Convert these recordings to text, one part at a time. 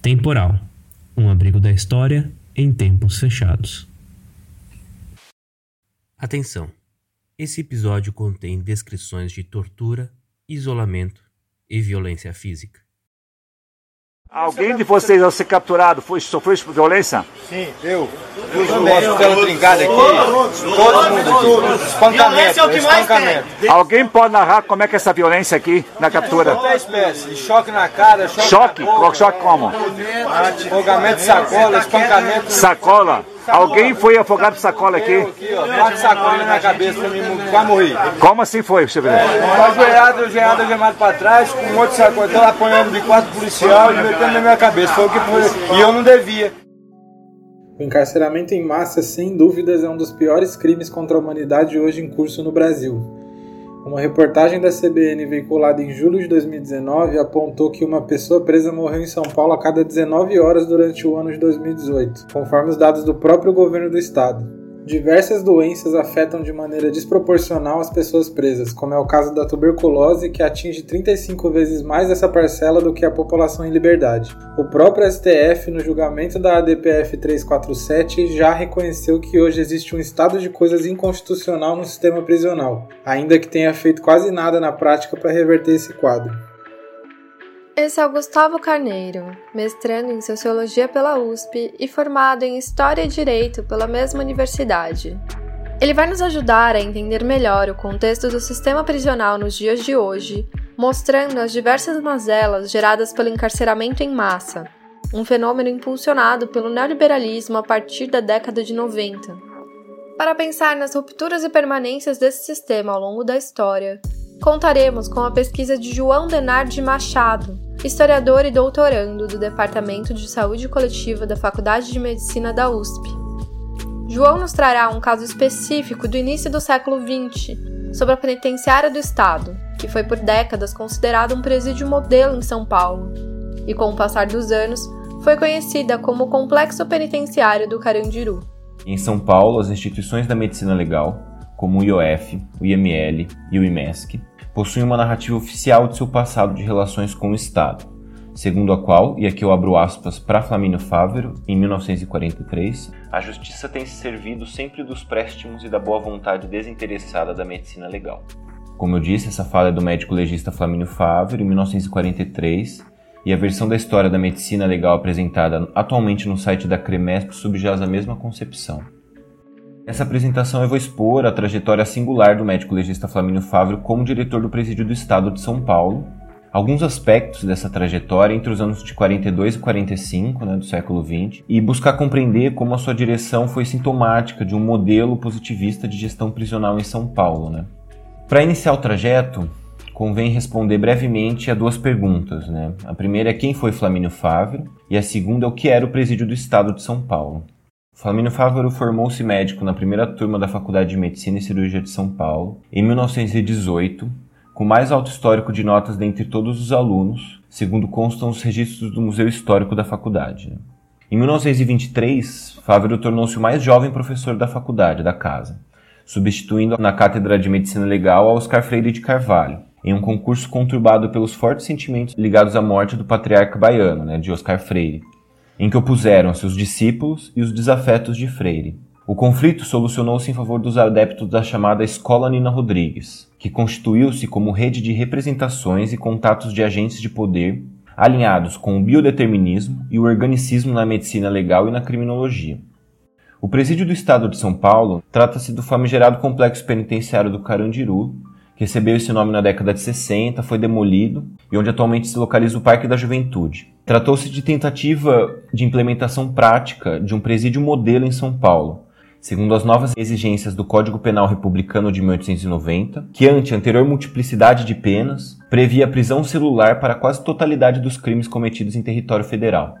Temporal um abrigo da história em tempos fechados. Atenção! Esse episódio contém descrições de tortura, isolamento e violência física. Alguém de vocês, ao ser capturado, foi, sofreu violência? Sim, eu. Eu também. Costela trincada aqui, todo mundo. Espancamento, é espancamento. Alguém pode narrar como é que é essa violência aqui na captura? Qualquer espécie, choque na cara, choque Choque? na boca, Choque como? afogamento de sacola, espancamento. Sacola? Alguém foi afogado por sacola aqui? Aqui, ó, quatro sacolas na cabeça pra mim, quase morri. Como assim foi, deixa eu ver? Ajoelhado, ajoelhado, ajoelhado pra trás, com um outro sacola, então apanhando de quatro policial e metendo na minha cabeça. Foi o que foi. E eu não devia. O encarceramento em massa, sem dúvidas, é um dos piores crimes contra a humanidade hoje em curso no Brasil. Uma reportagem da CBN veiculada em julho de 2019 apontou que uma pessoa presa morreu em São Paulo a cada 19 horas durante o ano de 2018, conforme os dados do próprio governo do estado. Diversas doenças afetam de maneira desproporcional as pessoas presas, como é o caso da tuberculose, que atinge 35 vezes mais essa parcela do que a população em liberdade. O próprio STF, no julgamento da ADPF 347, já reconheceu que hoje existe um estado de coisas inconstitucional no sistema prisional, ainda que tenha feito quase nada na prática para reverter esse quadro. Esse é o Gustavo Carneiro, mestrando em Sociologia pela USP e formado em História e Direito pela mesma universidade. Ele vai nos ajudar a entender melhor o contexto do sistema prisional nos dias de hoje, mostrando as diversas mazelas geradas pelo encarceramento em massa, um fenômeno impulsionado pelo neoliberalismo a partir da década de 90. Para pensar nas rupturas e permanências desse sistema ao longo da história, contaremos com a pesquisa de João Denardi Machado, historiador e doutorando do Departamento de Saúde Coletiva da Faculdade de Medicina da USP. João nos trará um caso específico do início do século XX, sobre a penitenciária do Estado, que foi por décadas considerado um presídio modelo em São Paulo, e com o passar dos anos foi conhecida como Complexo Penitenciário do Carandiru. Em São Paulo, as instituições da medicina legal, como o IOF, o IML e o IMESC, possuem uma narrativa oficial de seu passado de relações com o Estado, segundo a qual, e aqui eu abro aspas para Flamínio Fávero, em 1943, a justiça tem se servido sempre dos préstimos e da boa vontade desinteressada da medicina legal. Como eu disse, essa fala é do médico legista Flamínio Fávero, em 1943, e a versão da história da medicina legal apresentada atualmente no site da Cremesp subjaz a mesma concepção. Nessa apresentação eu vou expor a trajetória singular do médico legista Flamínio Fávero como diretor do Presídio do Estado de São Paulo, alguns aspectos dessa trajetória entre os anos de 42 e 45 né, do século 20 e buscar compreender como a sua direção foi sintomática de um modelo positivista de gestão prisional em São Paulo. Né. Para iniciar o trajeto, convém responder brevemente a duas perguntas. Né? A primeira é quem foi Flamínio Fávero e a segunda é o que era o Presídio do Estado de São Paulo. Flamínio Fávaro formou-se médico na primeira turma da Faculdade de Medicina e Cirurgia de São Paulo em 1918, com mais alto histórico de notas dentre todos os alunos, segundo constam os registros do Museu Histórico da faculdade. Em 1923, Fávaro tornou-se o mais jovem professor da faculdade, da casa, substituindo na Cátedra de Medicina Legal a Oscar Freire de Carvalho, em um concurso conturbado pelos fortes sentimentos ligados à morte do patriarca baiano, né, de Oscar Freire, em que opuseram-se os discípulos e os desafetos de Freire. O conflito solucionou-se em favor dos adeptos da chamada Escola Nina Rodrigues, que constituiu-se como rede de representações e contatos de agentes de poder alinhados com o biodeterminismo e o organicismo na medicina legal e na criminologia. O presídio do Estado de São Paulo trata-se do famigerado complexo penitenciário do Carandiru, recebeu esse nome na década de 60, foi demolido e onde atualmente se localiza o Parque da Juventude. Tratou-se de tentativa de implementação prática de um presídio modelo em São Paulo, segundo as novas exigências do Código Penal Republicano de 1890, que, ante anterior multiplicidade de penas, previa prisão celular para quase totalidade dos crimes cometidos em território federal.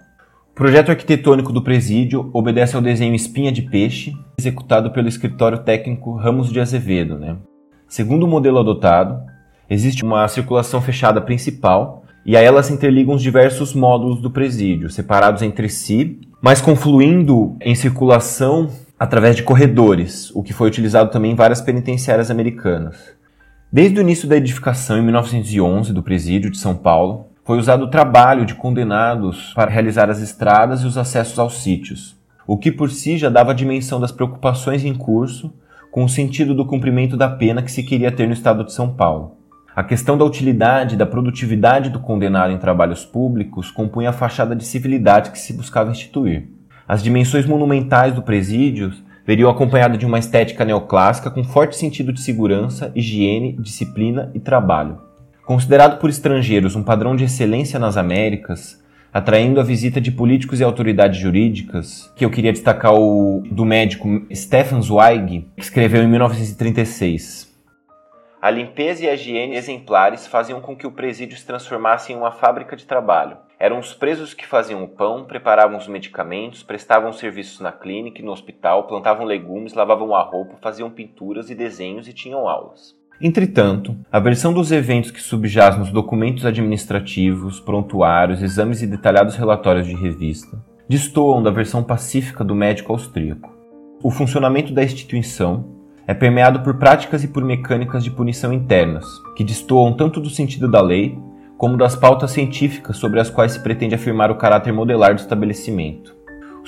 O projeto arquitetônico do presídio obedece ao desenho Espinha de Peixe, executado pelo escritório técnico Ramos de Azevedo, né? Segundo o modelo adotado, existe uma circulação fechada principal e a ela se interligam os diversos módulos do presídio, separados entre si, mas confluindo em circulação através de corredores, o que foi utilizado também em várias penitenciárias americanas. Desde o início da edificação em 1911 do presídio de São Paulo, foi usado o trabalho de condenados para realizar as estradas e os acessos aos sítios, o que por si já dava a dimensão das preocupações em curso com o sentido do cumprimento da pena que se queria ter no estado de São Paulo. A questão da utilidade e da produtividade do condenado em trabalhos públicos compunha a fachada de civilidade que se buscava instituir. As dimensões monumentais do presídio veriam acompanhada de uma estética neoclássica com forte sentido de segurança, higiene, disciplina e trabalho. Considerado por estrangeiros um padrão de excelência nas Américas, atraindo a visita de políticos e autoridades jurídicas, que eu queria destacar o do médico Stefan Zweig, que escreveu em 1936. A limpeza e a higiene exemplares faziam com que o presídio se transformasse em uma fábrica de trabalho. Eram os presos que faziam o pão, preparavam os medicamentos, prestavam serviços na clínica e no hospital, plantavam legumes, lavavam a roupa, faziam pinturas e desenhos e tinham aulas. Entretanto, a versão dos eventos que subjaz nos documentos administrativos, prontuários, exames e detalhados relatórios de revista destoam da versão pacífica do médico austríaco. O funcionamento da instituição é permeado por práticas e por mecânicas de punição internas, que destoam tanto do sentido da lei como das pautas científicas sobre as quais se pretende afirmar o caráter modelar do estabelecimento.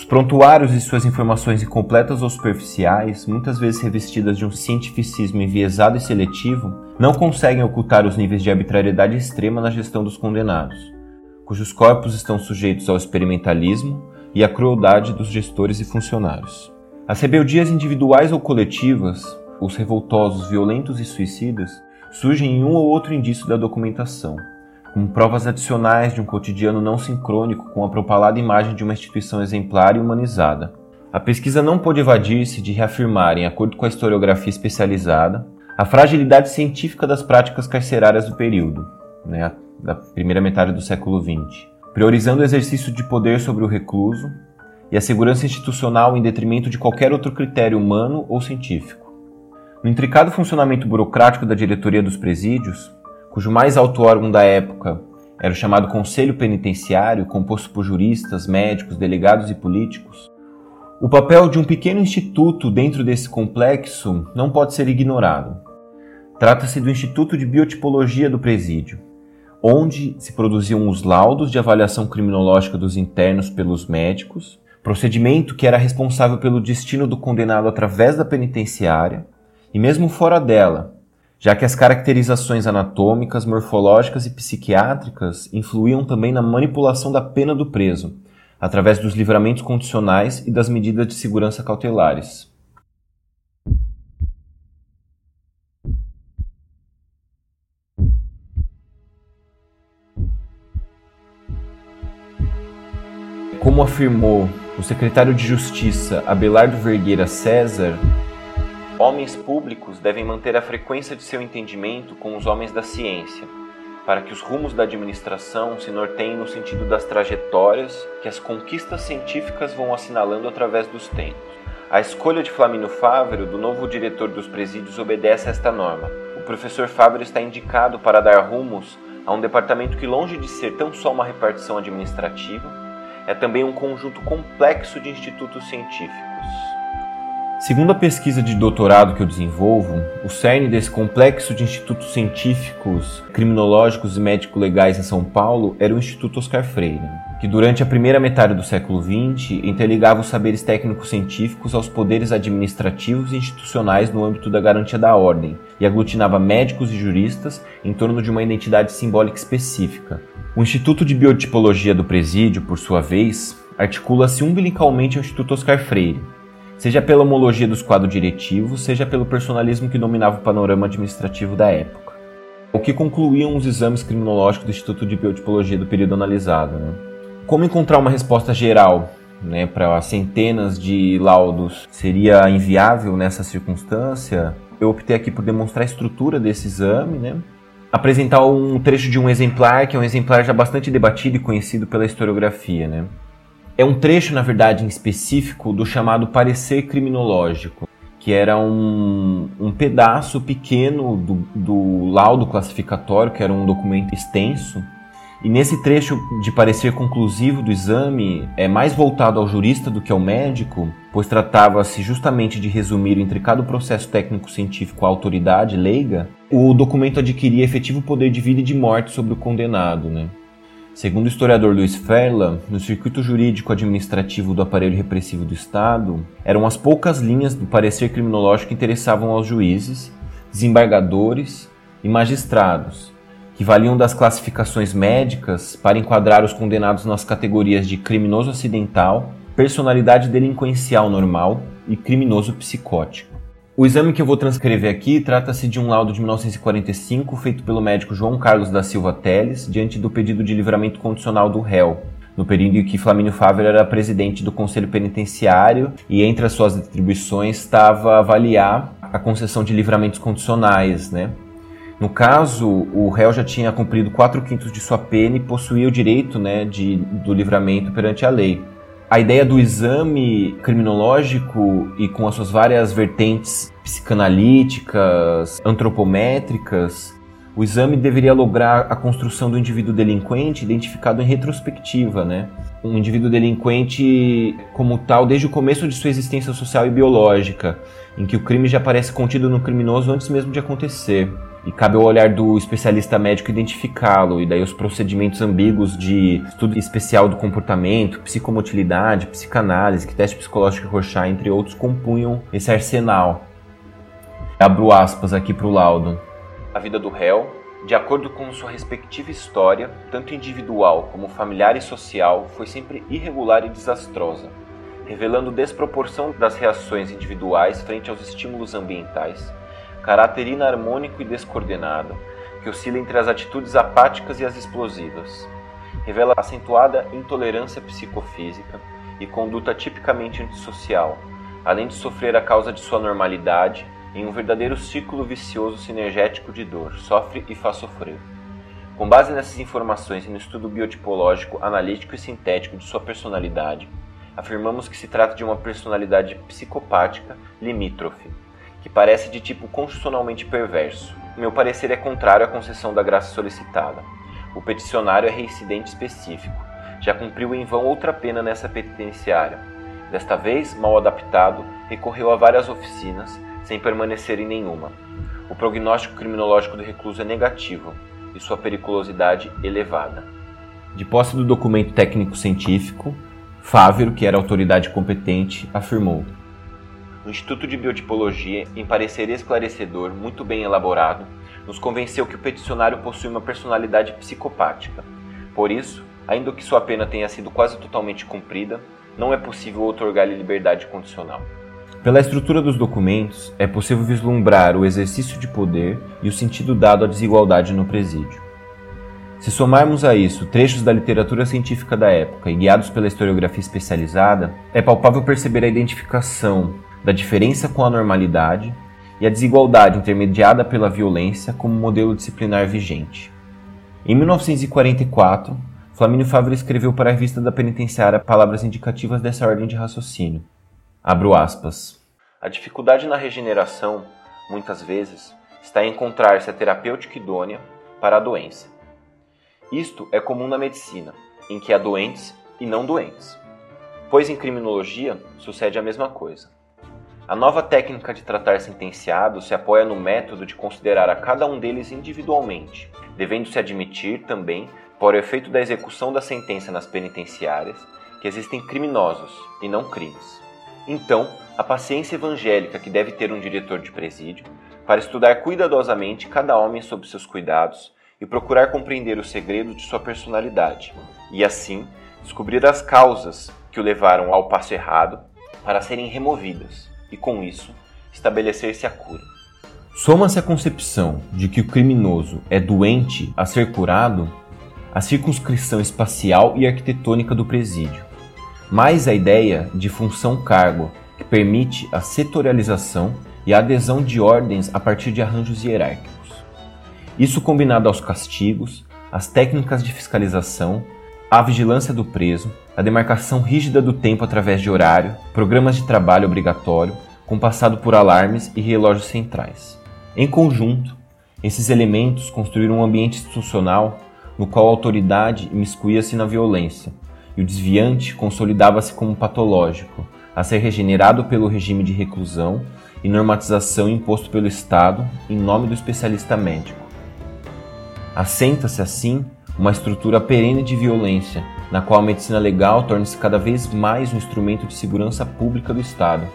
Os prontuários e suas informações incompletas ou superficiais, muitas vezes revestidas de um cientificismo enviesado e seletivo, não conseguem ocultar os níveis de arbitrariedade extrema na gestão dos condenados, cujos corpos estão sujeitos ao experimentalismo e à crueldade dos gestores e funcionários. As rebeldias individuais ou coletivas, os revoltosos, violentos e suicidas, surgem em um ou outro indício da documentação, como provas adicionais de um cotidiano não sincrônico com a propalada imagem de uma instituição exemplar e humanizada. A pesquisa não pôde evadir-se de reafirmar, em acordo com a historiografia especializada, a fragilidade científica das práticas carcerárias do período, né, da primeira metade do século XX, priorizando o exercício de poder sobre o recluso, e a segurança institucional em detrimento de qualquer outro critério humano ou científico. No intricado funcionamento burocrático da diretoria dos presídios, cujo mais alto órgão da época era o chamado Conselho Penitenciário, composto por juristas, médicos, delegados e políticos, o papel de um pequeno instituto dentro desse complexo não pode ser ignorado. Trata-se do Instituto de Biotipologia do Presídio, onde se produziam os laudos de avaliação criminológica dos internos pelos médicos procedimento que era responsável pelo destino do condenado através da penitenciária e mesmo fora dela, já que as caracterizações anatômicas, morfológicas e psiquiátricas influíam também na manipulação da pena do preso, através dos livramentos condicionais e das medidas de segurança cautelares. Como afirmou o secretário de Justiça Abelardo Vergueira César, homens públicos devem manter a frequência de seu entendimento com os homens da ciência, para que os rumos da administração se norteiem no sentido das trajetórias que as conquistas científicas vão assinalando através dos tempos. A escolha de Flamínio Fávero, do novo diretor dos presídios, obedece a esta norma. O professor Fávero está indicado para dar rumos a um departamento que, longe de ser tão só uma repartição administrativa, é também um conjunto complexo de institutos científicos. Segundo a pesquisa de doutorado que eu desenvolvo, o cerne desse complexo de institutos científicos, criminológicos e médico-legais em São Paulo era o Instituto Oscar Freire, que durante a primeira metade do século XX interligava os saberes técnicos científicos aos poderes administrativos e institucionais no âmbito da garantia da ordem e aglutinava médicos e juristas em torno de uma identidade simbólica específica, o Instituto de Biotipologia do Presídio, por sua vez, articula-se umbilicalmente ao Instituto Oscar Freire, seja pela homologia dos quadros diretivos, seja pelo personalismo que dominava o panorama administrativo da época. O que concluíam os exames criminológicos do Instituto de Biotipologia do período analisado. Né? Como encontrar uma resposta geral né, para centenas de laudos seria inviável nessa circunstância? Eu optei aqui por demonstrar a estrutura desse exame, né? apresentar um trecho de um exemplar, que é um exemplar já bastante debatido e conhecido pela historiografia. Né? É um trecho, na verdade, em específico do chamado parecer criminológico, que era um, um pedaço pequeno do, do laudo classificatório, que era um documento extenso, e nesse trecho de parecer conclusivo do exame, é mais voltado ao jurista do que ao médico, pois tratava-se justamente de resumir o intricado processo técnico-científico à autoridade leiga, o documento adquiria efetivo poder de vida e de morte sobre o condenado. Né? Segundo o historiador Luiz Ferla, no circuito jurídico administrativo do aparelho repressivo do Estado, eram as poucas linhas do parecer criminológico que interessavam aos juízes, desembargadores e magistrados, que valiam das classificações médicas para enquadrar os condenados nas categorias de criminoso acidental, personalidade delinquencial normal e criminoso psicótico. O exame que eu vou transcrever aqui trata-se de um laudo de 1945 feito pelo médico João Carlos da Silva Teles diante do pedido de livramento condicional do réu, no período em que Flamínio Fávero era presidente do Conselho Penitenciário e entre as suas atribuições estava avaliar a concessão de livramentos condicionais, né? No caso, o réu já tinha cumprido quatro quintos de sua pena e possuía o direito né, de, do livramento perante a lei a ideia do exame criminológico e com as suas várias vertentes psicanalíticas, antropométricas, o exame deveria lograr a construção do indivíduo delinquente identificado em retrospectiva, né? Um indivíduo delinquente como tal desde o começo de sua existência social e biológica, em que o crime já aparece contido no criminoso antes mesmo de acontecer. E cabe ao olhar do especialista médico identificá-lo, e daí os procedimentos ambíguos de estudo especial do comportamento, psicomotilidade, psicanálise, teste psicológico Rorschach, entre outros, compunham esse arsenal. Abro aspas aqui para o laudo. A vida do réu, de acordo com sua respectiva história, tanto individual como familiar e social, foi sempre irregular e desastrosa, revelando desproporção das reações individuais frente aos estímulos ambientais, caráter inarmônico e descoordenado, que oscila entre as atitudes apáticas e as explosivas. Revela acentuada intolerância psicofísica e conduta tipicamente antissocial, além de sofrer a causa de sua normalidade em um verdadeiro ciclo vicioso sinergético de dor, sofre e faz sofrer. Com base nessas informações e no estudo biotipológico, analítico e sintético de sua personalidade, afirmamos que se trata de uma personalidade psicopática limítrofe, que parece de tipo constitucionalmente perverso. Meu parecer é contrário à concessão da graça solicitada. O peticionário é reincidente específico. Já cumpriu em vão outra pena nessa penitenciária. Desta vez, mal adaptado, recorreu a várias oficinas, sem permanecer em nenhuma. O prognóstico criminológico do recluso é negativo e sua periculosidade elevada. De posse do documento técnico-científico, Fávero, que era autoridade competente, afirmou: o Instituto de Biotipologia, em parecer esclarecedor, muito bem elaborado, nos convenceu que o peticionário possui uma personalidade psicopática. Por isso, ainda que sua pena tenha sido quase totalmente cumprida, não é possível otorgar-lhe liberdade condicional. Pela estrutura dos documentos, é possível vislumbrar o exercício de poder e o sentido dado à desigualdade no presídio. Se somarmos a isso trechos da literatura científica da época e guiados pela historiografia especializada, é palpável perceber a identificação da diferença com a normalidade e a desigualdade intermediada pela violência como modelo disciplinar vigente. Em 1944, Flamínio Favre escreveu para a revista da penitenciária palavras indicativas dessa ordem de raciocínio. Abro aspas. A dificuldade na regeneração, muitas vezes, está em encontrar-se a terapêutica idônea para a doença. Isto é comum na medicina, em que há doentes e não doentes. Pois em criminologia sucede a mesma coisa. A nova técnica de tratar sentenciados se apoia no método de considerar a cada um deles individualmente, devendo-se admitir também, por efeito da execução da sentença nas penitenciárias, que existem criminosos e não crimes. Então, a paciência evangélica que deve ter um diretor de presídio para estudar cuidadosamente cada homem sob seus cuidados e procurar compreender o segredo de sua personalidade, e assim descobrir as causas que o levaram ao passo errado para serem removidas e, com isso, estabelecer-se a cura. Soma-se a concepção de que o criminoso é doente a ser curado a circunscrição espacial e arquitetônica do presídio, mais a ideia de função-cargo, que permite a setorialização e a adesão de ordens a partir de arranjos hierárquicos. Isso combinado aos castigos, às técnicas de fiscalização, à vigilância do preso, a demarcação rígida do tempo através de horário, programas de trabalho obrigatório, compassado por alarmes e relógios centrais. Em conjunto, esses elementos construíram um ambiente institucional no qual a autoridade imiscuía-se na violência e o desviante consolidava-se como patológico, a ser regenerado pelo regime de reclusão e normatização imposto pelo Estado em nome do especialista médico. Assenta-se assim uma estrutura perene de violência, na qual a medicina legal torna-se cada vez mais um instrumento de segurança pública do Estado,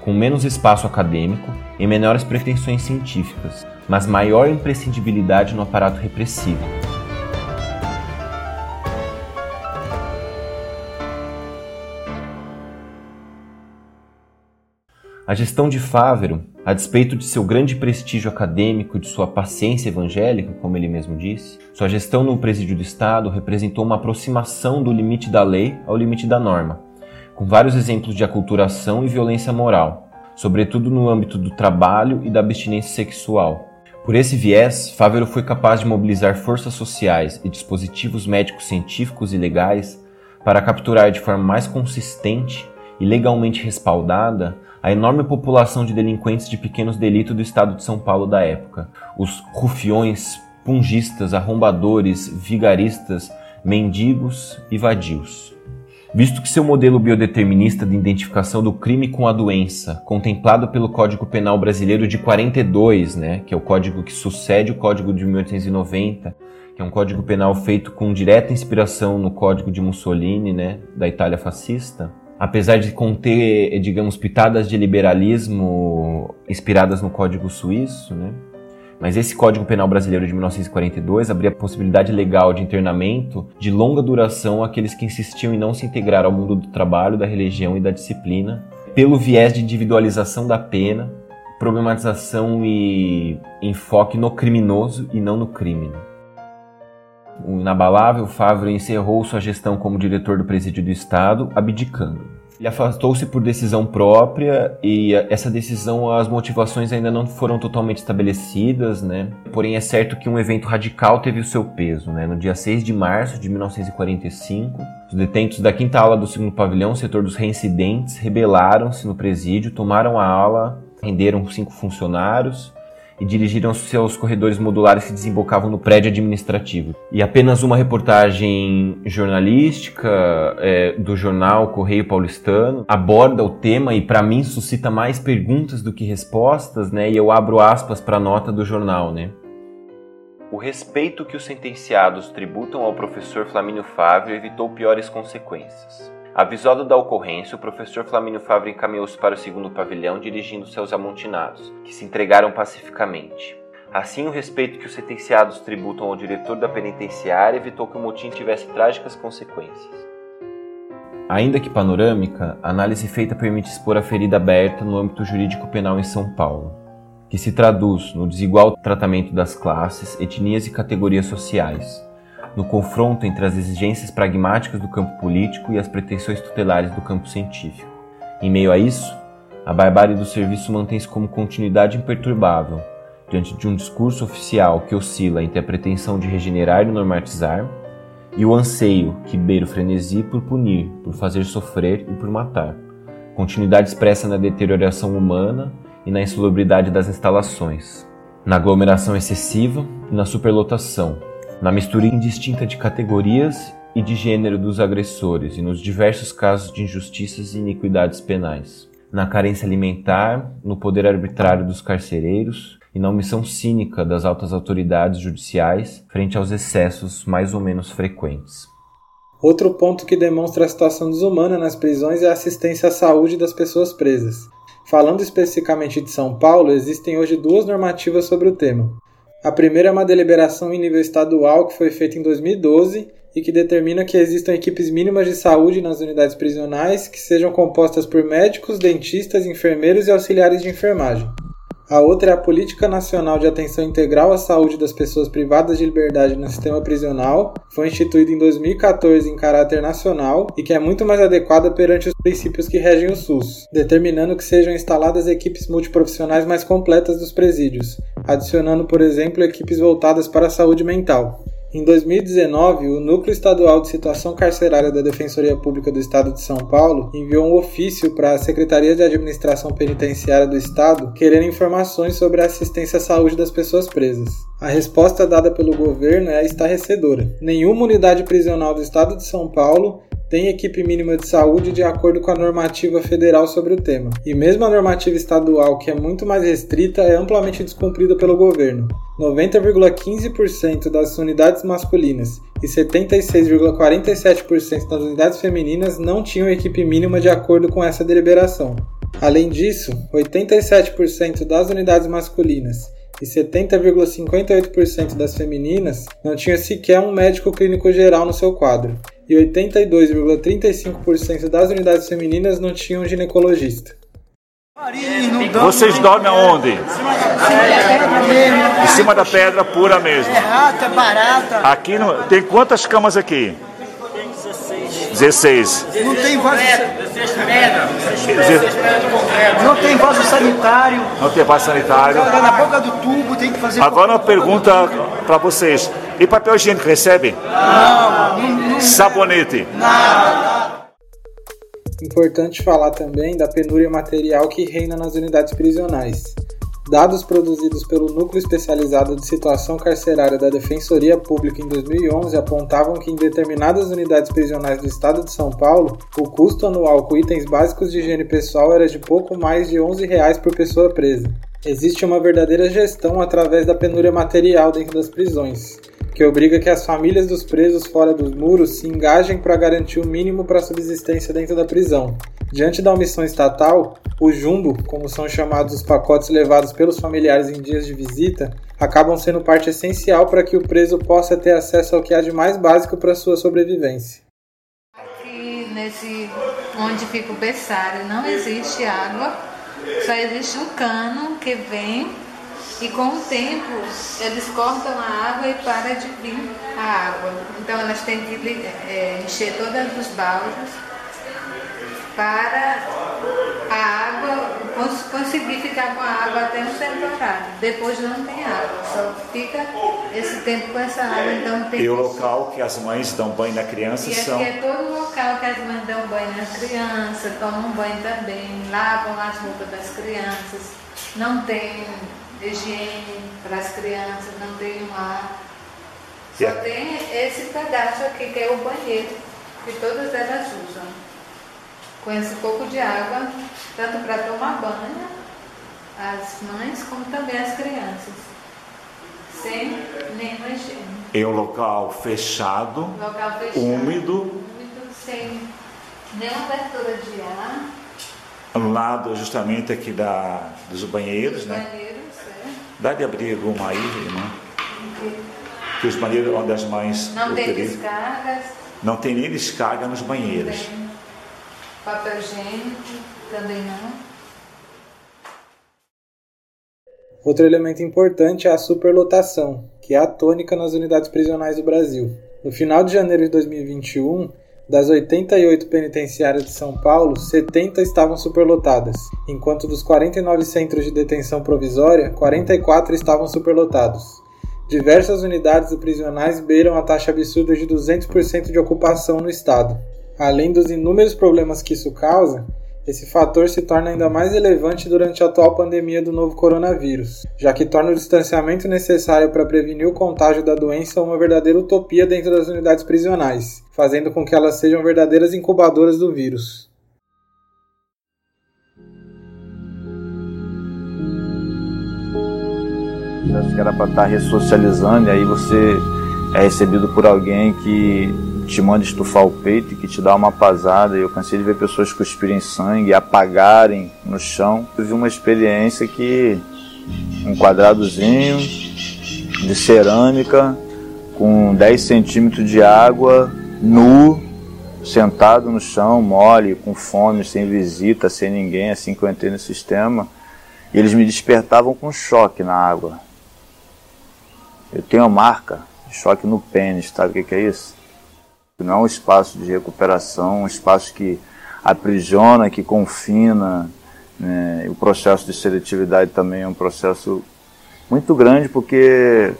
com menos espaço acadêmico e menores pretensões científicas, mas maior imprescindibilidade no aparato repressivo. A gestão de Fávero, a despeito de seu grande prestígio acadêmico e de sua paciência evangélica, como ele mesmo disse, sua gestão no presídio do Estado representou uma aproximação do limite da lei ao limite da norma, com vários exemplos de aculturação e violência moral, sobretudo no âmbito do trabalho e da abstinência sexual. Por esse viés, Fávero foi capaz de mobilizar forças sociais e dispositivos médicos científicos e legais para capturar de forma mais consistente e legalmente respaldada a enorme população de delinquentes de pequenos delitos do estado de São Paulo da época, os rufiões, pungistas, arrombadores, vigaristas, mendigos e vadios. Visto que seu modelo biodeterminista de identificação do crime com a doença, contemplado pelo Código Penal Brasileiro de 42, né, que é o código que sucede o Código de 1890, que é um código penal feito com direta inspiração no Código de Mussolini, né, da Itália fascista, apesar de conter, digamos, pitadas de liberalismo inspiradas no Código Suíço, né? Mas esse Código Penal Brasileiro de 1942 abria a possibilidade legal de internamento de longa duração àqueles que insistiam em não se integrar ao mundo do trabalho, da religião e da disciplina, pelo viés de individualização da pena, problematização e enfoque no criminoso e não no crime. O inabalável Favre encerrou sua gestão como diretor do Presídio do Estado, abdicando. Ele afastou-se por decisão própria e essa decisão, as motivações ainda não foram totalmente estabelecidas, né? Porém, é certo que um evento radical teve o seu peso, né? No dia 6 de março de 1945, os detentos da quinta ala do segundo pavilhão, setor dos reincidentes, rebelaram-se no presídio, tomaram a ala, renderam cinco funcionários e dirigiram seus corredores modulares que desembocavam no prédio administrativo. E apenas uma reportagem jornalística é, do jornal Correio Paulistano aborda o tema e para mim suscita mais perguntas do que respostas, né? E eu abro aspas para a nota do jornal, né? O respeito que os sentenciados tributam ao professor Flamínio Fávio evitou piores consequências. Avisado da ocorrência, o professor Flamínio Favre encaminhou-se para o segundo pavilhão, dirigindo seus amontinados, que se entregaram pacificamente. Assim, o respeito que os sentenciados tributam ao diretor da penitenciária evitou que o motim tivesse trágicas consequências. Ainda que panorâmica, a análise feita permite expor a ferida aberta no âmbito jurídico penal em São Paulo, que se traduz no desigual tratamento das classes, etnias e categorias sociais, no confronto entre as exigências pragmáticas do campo político e as pretensões tutelares do campo científico. Em meio a isso, a barbárie do serviço mantém-se como continuidade imperturbável, diante de um discurso oficial que oscila entre a pretensão de regenerar e normatizar e o anseio que beira o frenesi por punir, por fazer sofrer e por matar. Continuidade expressa na deterioração humana e na insalubridade das instalações, na aglomeração excessiva e na superlotação, na mistura indistinta de categorias e de gênero dos agressores e nos diversos casos de injustiças e iniquidades penais, na carência alimentar, no poder arbitrário dos carcereiros e na omissão cínica das altas autoridades judiciais frente aos excessos mais ou menos frequentes. Outro ponto que demonstra a situação desumana nas prisões é a assistência à saúde das pessoas presas. Falando especificamente de São Paulo, existem hoje duas normativas sobre o tema. A primeira é uma deliberação em nível estadual que foi feita em 2012 e que determina que existam equipes mínimas de saúde nas unidades prisionais que sejam compostas por médicos, dentistas, enfermeiros e auxiliares de enfermagem. A outra é a Política Nacional de Atenção Integral à Saúde das Pessoas Privadas de Liberdade no Sistema Prisional, foi instituída em 2014 em caráter nacional e que é muito mais adequada perante os princípios que regem o SUS, determinando que sejam instaladas equipes multiprofissionais mais completas dos presídios, adicionando, por exemplo, equipes voltadas para a saúde mental. Em 2019, o Núcleo Estadual de Situação Carcerária da Defensoria Pública do Estado de São Paulo enviou um ofício para a Secretaria de Administração Penitenciária do Estado querendo informações sobre a assistência à saúde das pessoas presas. A resposta dada pelo governo é estarrecedora. Nenhuma unidade prisional do Estado de São Paulo tem equipe mínima de saúde de acordo com a normativa federal sobre o tema. E mesmo a normativa estadual, que é muito mais restrita, é amplamente descumprida pelo governo. 90,15% das unidades masculinas e 76,47% das unidades femininas não tinham equipe mínima de acordo com essa deliberação. Além disso, 87% das unidades masculinas e 70,58% das femininas não tinham sequer um médico clínico geral no seu quadro, e 82,35% das unidades femininas não tinham um ginecologista. Vocês dormem aonde? Em cima da pedra pura mesmo. É rata, é barata. Aqui no, tem quantas camas aqui? 16. Não tem vaso. Não tem vaso sanitário. Não tem vaso sanitário. Joga na boca do tubo, tem que fazer. Agora uma pergunta para vocês. E papel higiênico recebe? Não, não, não. Importante falar também da penúria material que reina nas unidades prisionais. Dados produzidos pelo Núcleo Especializado de Situação Carcerária da Defensoria Pública em 2011 apontavam que em determinadas unidades prisionais do estado de São Paulo, o custo anual com itens básicos de higiene pessoal era de pouco mais de 11 reais por pessoa presa. Existe uma verdadeira gestão através da penúria material dentro das prisões, que obriga que as famílias dos presos fora dos muros se engajem para garantir o mínimo para a subsistência dentro da prisão. Diante da omissão estatal, o jumbo, como são chamados os pacotes levados pelos familiares em dias de visita, acabam sendo parte essencial para que o preso possa ter acesso ao que há de mais básico para sua sobrevivência. Aqui nesse onde fica o berçário não existe água, só existe um cano que vem e com o tempo eles cortam a água e para de vir a água. Então elas têm que é, encher todas os baldes para a água cons conseguir ficar com a água até um certo horário. Depois não tem água, só fica esse tempo com essa água. Então tem E o local que as mães dão banho na criança e são. aqui é todo o local que as mães dão banho nas crianças, tomam banho também, lavam as roupas das crianças, não tem higiene para as crianças, não tem um ar. Só a- tem esse pedaço aqui que é o banheiro, que todas elas usam. Com esse pouco de água, tanto para tomar banho, as mães, como também as crianças. Sem nenhuma higiene. Em um local fechado, Local fechado. úmido, úmido, sem nenhuma abertura de ar. ao lado justamente aqui da, dos banheiros, Os né? banheiros. Dá de abrir alguma aí, irmã? Que os banheiros onde as mães Não tem descargas, Não tem nem descarga nos banheiros. tem papel higiênico, também não. Outro elemento importante é a superlotação, que é a tônica nas unidades prisionais do Brasil. No final de janeiro de 2021, das 88 penitenciárias de São Paulo, 70 estavam superlotadas, enquanto dos 49 centros de detenção provisória, 44 estavam superlotados. Diversas unidades prisionais beiram a taxa absurda de 200% de ocupação no estado. Além dos inúmeros problemas que isso causa, esse fator se torna ainda mais relevante durante a atual pandemia do novo coronavírus, já que torna o distanciamento necessário para prevenir o contágio da doença uma verdadeira utopia dentro das unidades prisionais, fazendo com que elas sejam verdadeiras incubadoras do vírus. Acho que era para estar ressocializando e aí você é recebido por alguém que te manda estufar o peito e que te dá uma pasada. Eu cansei de ver pessoas cuspirem sangue, apagarem no chão. Eu vi uma experiência que um quadradozinho de cerâmica com 10 centímetros de água, nu, sentado no chão, mole, com fome, sem visita, sem ninguém, assim que eu entrei no sistema. E eles me despertavam com choque na água. Eu tenho a marca choque no pênis, sabe o que é isso? Não é um espaço de recuperação, um espaço que aprisiona, que confina. Né? O processo de seletividade também é um processo muito grande, porque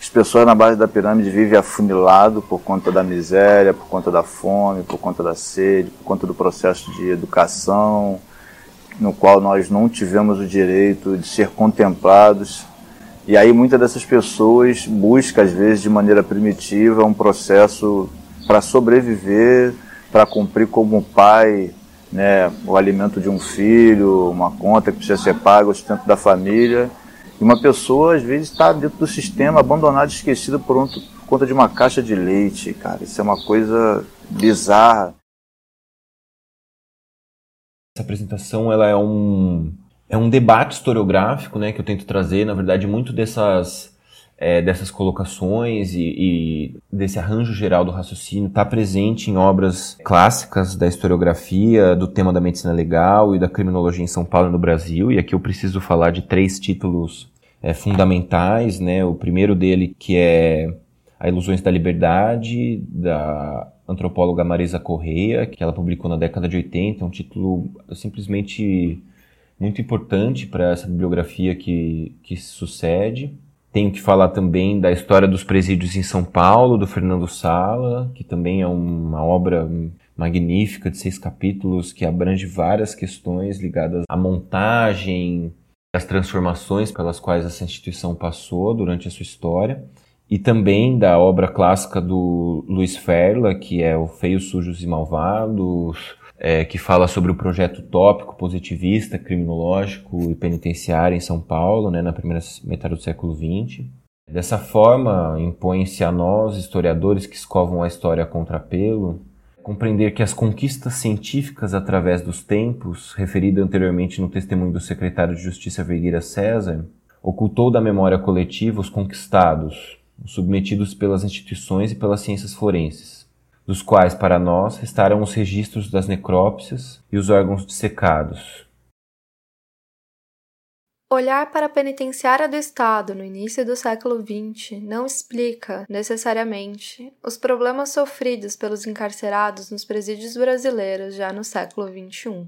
as pessoas na base da pirâmide vivem afunilado por conta da miséria, por conta da fome, por conta da sede, por conta do processo de educação, no qual nós não tivemos o direito de ser contemplados. E aí muitas dessas pessoas buscam, às vezes, de maneira primitiva, um processo para sobreviver, para cumprir como pai né, o alimento de um filho, uma conta que precisa ser paga, o sustento da família. E uma pessoa, às vezes, está dentro do sistema, abandonada, esquecida por, um, por conta de uma caixa de leite, cara. Isso é uma coisa bizarra. Essa apresentação ela é um, é um debate historiográfico né, que eu tento trazer. Na verdade, muito dessas, é, dessas colocações e, e, desse arranjo geral do raciocínio está presente em obras clássicas da historiografia, do tema da medicina legal e da criminologia em São Paulo e no Brasil. E aqui eu preciso falar de três títulos é, fundamentais. Né? O primeiro dele, que é A Ilusões da Liberdade, da antropóloga Marisa Correia, que ela publicou na década de 80, um título simplesmente muito importante para essa bibliografia que, que sucede. Tenho que falar também da história dos presídios em São Paulo, do Fernando Sala, que também é uma obra magnífica de seis capítulos que abrange várias questões ligadas à montagem, às transformações pelas quais essa instituição passou durante a sua história e também da obra clássica do Luiz Ferla, que é o Feios, Sujos e Malvados, é, que fala sobre o projeto tópico positivista, criminológico e penitenciário em São Paulo, né, na primeira metade do século XX. Dessa forma, impõe-se a nós, historiadores que escovam a história a contrapelo, compreender que as conquistas científicas através dos tempos, referida anteriormente no testemunho do secretário de Justiça Vergueira César, ocultou da memória coletiva os conquistados, submetidos pelas instituições e pelas ciências forenses, dos quais para nós restaram os registros das necrópsias e os órgãos dissecados. Olhar para a penitenciária do Estado no início do século XX não explica, necessariamente, os problemas sofridos pelos encarcerados nos presídios brasileiros já no século XXI.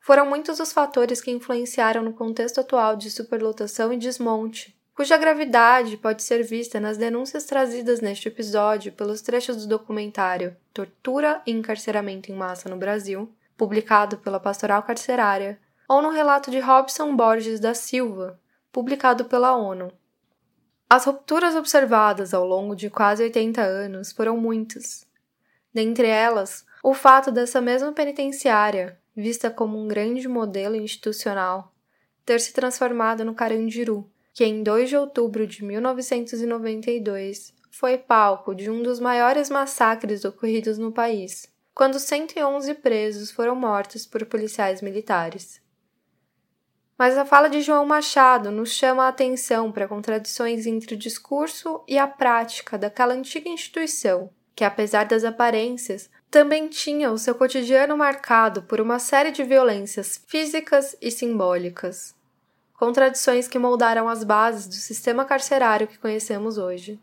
Foram muitos os fatores que influenciaram no contexto atual de superlotação e desmonte, cuja gravidade pode ser vista nas denúncias trazidas neste episódio pelos trechos do documentário Tortura e Encarceramento em Massa no Brasil, publicado pela Pastoral Carcerária, ou no relato de Robson Borges da Silva, publicado pela ONU. As rupturas observadas ao longo de quase 80 anos foram muitas. Dentre elas, o fato dessa mesma penitenciária, vista como um grande modelo institucional, ter se transformado no Carandiru, que em 2 de outubro de 1992 foi palco de um dos maiores massacres ocorridos no país, quando 111 presos foram mortos por policiais militares. Mas a fala de João Machado nos chama a atenção para contradições entre o discurso e a prática daquela antiga instituição, que, apesar das aparências, também tinha o seu cotidiano marcado por uma série de violências físicas e simbólicas contradições que moldaram as bases do sistema carcerário que conhecemos hoje.